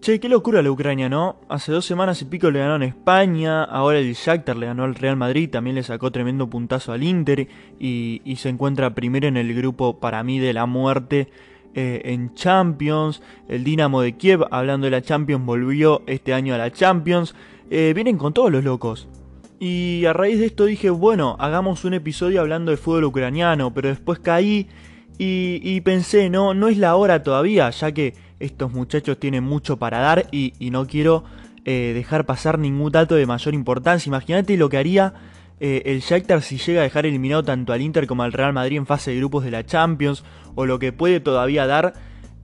Che, qué locura la Ucrania, ¿no? Hace dos semanas y pico le ganó en España, ahora el Shakhtar le ganó al Real Madrid, también le sacó tremendo puntazo al Inter y, se encuentra primero en el grupo para mí de la muerte eh, en Champions. El Dinamo de Kiev, hablando de la Champions, volvió este año a la Champions. Eh, vienen con todos los locos. Y a raíz de esto dije, bueno, hagamos un episodio hablando de fútbol ucraniano, pero después caí y, pensé, no, no es la hora todavía, ya que estos muchachos tienen mucho para dar y, no quiero eh, dejar pasar ningún dato de mayor importancia. Imagínate lo que haría eh, el Shakhtar si llega a dejar eliminado tanto al Inter como al Real Madrid en fase de grupos de la Champions, o lo que puede todavía dar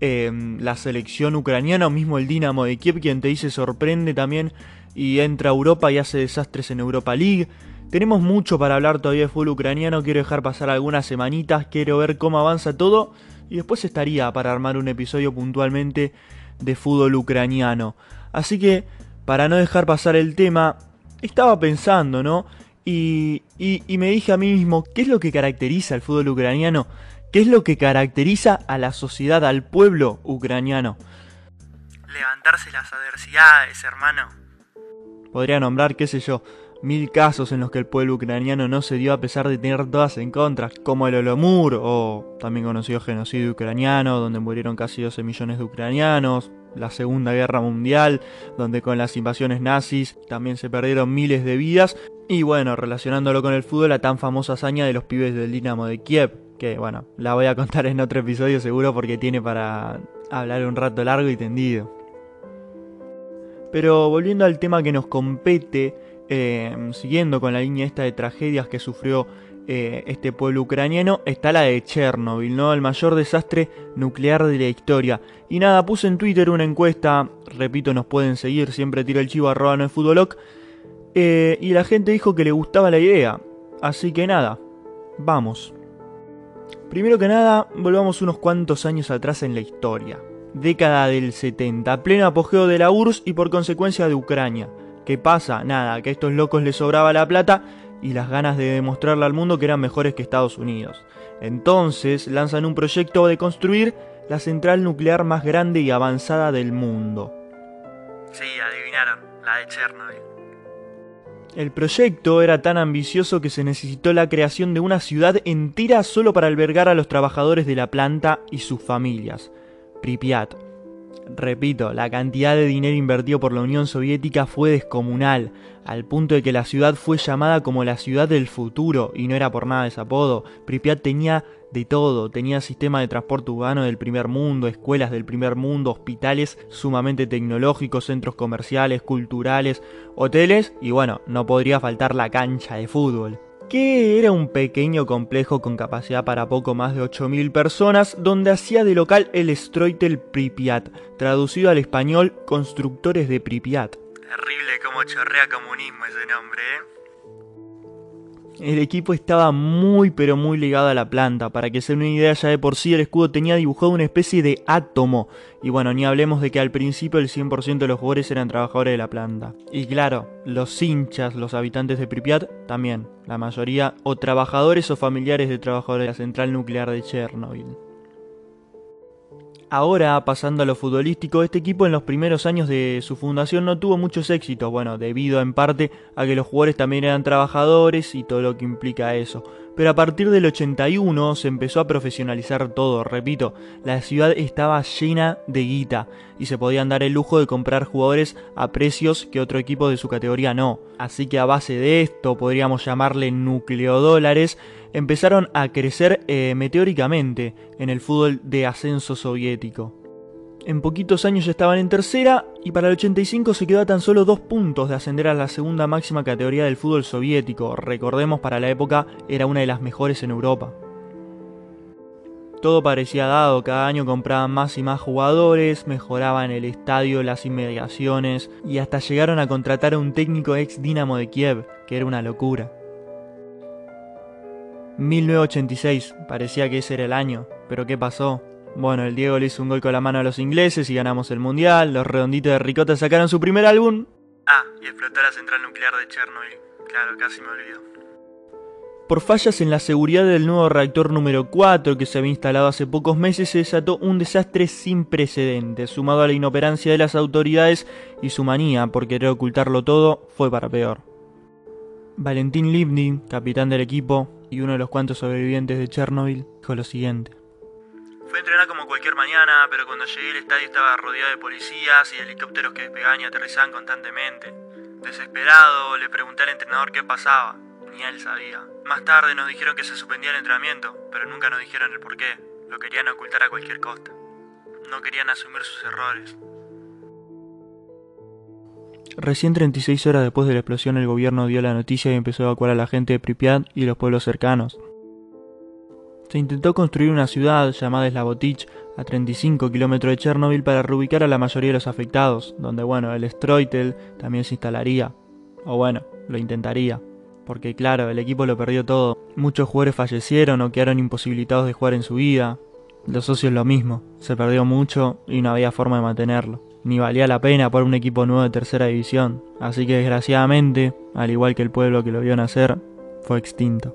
eh, la selección ucraniana o mismo el Dinamo de Kiev, quien te dice sorprende también y entra a Europa y hace desastres en Europa League. Tenemos mucho para hablar todavía de fútbol ucraniano, quiero dejar pasar algunas semanitas, quiero ver cómo avanza todo y después estaría para armar un episodio puntualmente de fútbol ucraniano. Así que, para no dejar pasar el tema, estaba pensando, ¿no? Y, y, me dije a mí mismo, ¿qué es lo que caracteriza al fútbol ucraniano? ¿Qué es lo que caracteriza a la sociedad, al pueblo ucraniano? Levantarse las adversidades, hermano. Podría nombrar, qué sé yo, mil casos en los que el pueblo ucraniano no se dio a pesar de tener todas en contra, como el Olomur, o también conocido genocidio ucraniano, donde murieron casi 12 millones de ucranianos, la Segunda Guerra Mundial, donde con las invasiones nazis también se perdieron miles de vidas, y bueno, relacionándolo con el fútbol, la tan famosa hazaña de los pibes del Dinamo de Kiev, que bueno, la voy a contar en otro episodio seguro porque tiene para hablar un rato largo y tendido. Pero volviendo al tema que nos compete, Em, siguiendo con la línea esta de tragedias que sufrió eh, este pueblo ucraniano, está la de Chernobyl, ¿no? El mayor desastre nuclear de la historia. Y nada, puse en Twitter una encuesta, repito, nos pueden seguir, siempre tiro el chivo arroba no es eh, y la gente dijo que le gustaba la idea. Así que nada, vamos. Primero que nada, volvamos unos cuantos años atrás en la historia. Década del 70, pleno apogeo de la URSS y por consecuencia de Ucrania. ¿Qué pasa? Nada, que a estos locos les sobraba la plata y las ganas de demostrarle al mundo que eran mejores que Estados Unidos. Entonces lanzan un proyecto de construir la central nuclear más grande y avanzada del mundo. Sí, adivinaron, la de Chernobyl. El proyecto era tan ambicioso que se necesitó la creación de una ciudad entera solo para albergar a los trabajadores de la planta y sus familias. Pripyat, Repito, la cantidad de dinero invertido por la Unión Soviética fue descomunal, al punto de que la ciudad fue llamada como la ciudad del futuro, y no era por nada ese apodo. Pripyat tenía de todo, tenía sistema de transporte urbano del primer mundo, escuelas del primer mundo, hospitales sumamente tecnológicos, centros comerciales, culturales, hoteles, y bueno, no podría faltar la cancha de fútbol que era un pequeño complejo con capacidad para poco más de 8.000 personas, donde hacía de local el Stroitel Pripyat, traducido al español Constructores de Pripyat. Terrible como chorrea comunismo ese nombre, ¿eh? El equipo estaba muy pero muy ligado a la planta, para que se den una idea ya de por sí el escudo tenía dibujado una especie de átomo, y bueno, ni hablemos de que al principio el 100% de los jugadores eran trabajadores de la planta. Y claro, los hinchas, los habitantes de Pripyat, también, la mayoría, o trabajadores o familiares de trabajadores de la central nuclear de Chernobyl. Ahora, pasando a lo futbolístico, este equipo en los primeros años de su fundación no tuvo muchos éxitos, bueno, debido en parte a que los jugadores también eran trabajadores y todo lo que implica eso. Pero a partir del 81 se empezó a profesionalizar todo, repito, la ciudad estaba llena de guita y se podían dar el lujo de comprar jugadores a precios que otro equipo de su categoría no. Así que a base de esto, podríamos llamarle nucleodólares, empezaron a crecer eh, meteóricamente en el fútbol de ascenso soviético. En poquitos años estaban en tercera y para el 85 se quedó a tan solo dos puntos de ascender a la segunda máxima categoría del fútbol soviético. Recordemos, para la época era una de las mejores en Europa. Todo parecía dado, cada año compraban más y más jugadores, mejoraban el estadio, las inmediaciones y hasta llegaron a contratar a un técnico ex Dinamo de Kiev, que era una locura. 1986, parecía que ese era el año, pero ¿qué pasó? Bueno, el Diego le hizo un gol con la mano a los ingleses y ganamos el mundial, los redonditos de Ricota sacaron su primer álbum. Ah, y explotó la central nuclear de Chernobyl, claro, casi me olvido. Por fallas en la seguridad del nuevo reactor número 4 que se había instalado hace pocos meses se desató un desastre sin precedentes, sumado a la inoperancia de las autoridades y su manía por querer ocultarlo todo, fue para peor. Valentín Lipnin, capitán del equipo y uno de los cuantos sobrevivientes de Chernobyl, dijo lo siguiente. Fui a entrenar como cualquier mañana, pero cuando llegué al estadio estaba rodeado de policías y helicópteros que despegaban y aterrizaban constantemente. Desesperado, le pregunté al entrenador qué pasaba. Ni él sabía. Más tarde nos dijeron que se suspendía el entrenamiento, pero nunca nos dijeron el por qué. Lo querían ocultar a cualquier costa. No querían asumir sus errores. Recién 36 horas después de la explosión el gobierno dio la noticia y empezó a evacuar a la gente de Pripyat y los pueblos cercanos. Se intentó construir una ciudad llamada Slavotich a 35 kilómetros de Chernobyl para reubicar a la mayoría de los afectados, donde bueno, el Stroitel también se instalaría. O bueno, lo intentaría. Porque claro, el equipo lo perdió todo. Muchos jugadores fallecieron o quedaron imposibilitados de jugar en su vida. Los socios lo mismo. Se perdió mucho y no había forma de mantenerlo. Ni valía la pena por un equipo nuevo de tercera división. Así que desgraciadamente, al igual que el pueblo que lo vio nacer, fue extinto.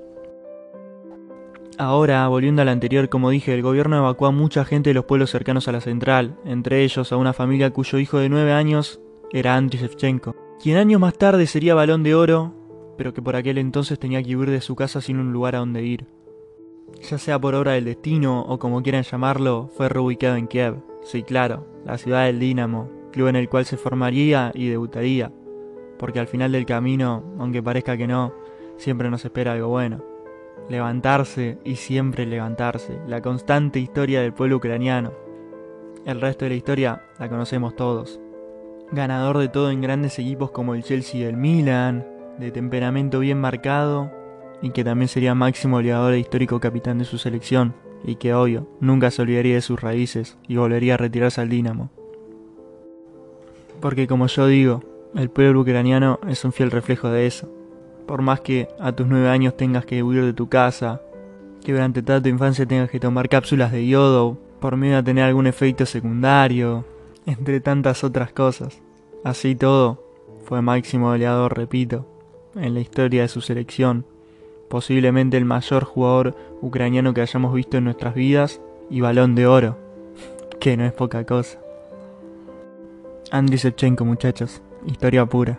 Ahora, volviendo al anterior, como dije, el gobierno evacuó a mucha gente de los pueblos cercanos a la central, entre ellos a una familia cuyo hijo de 9 años era Andriy Shevchenko, quien años más tarde sería balón de oro pero que por aquel entonces tenía que huir de su casa sin un lugar a donde ir. Ya sea por obra del destino o como quieran llamarlo, fue reubicado en Kiev. Sí, claro, la ciudad del Dinamo, club en el cual se formaría y debutaría. Porque al final del camino, aunque parezca que no, siempre nos espera algo bueno. Levantarse y siempre levantarse, la constante historia del pueblo ucraniano. El resto de la historia la conocemos todos. Ganador de todo en grandes equipos como el Chelsea y el Milan, de temperamento bien marcado y que también sería máximo goleador e histórico capitán de su selección y que obvio nunca se olvidaría de sus raíces y volvería a retirarse al Dinamo. Porque como yo digo, el pueblo ucraniano es un fiel reflejo de eso. Por más que a tus nueve años tengas que huir de tu casa, que durante toda tu infancia tengas que tomar cápsulas de yodo por miedo a tener algún efecto secundario, entre tantas otras cosas. Así todo, fue máximo goleador, repito, en la historia de su selección, posiblemente el mayor jugador ucraniano que hayamos visto en nuestras vidas y balón de oro, que no es poca cosa. Andy Shevchenko, muchachos, historia pura.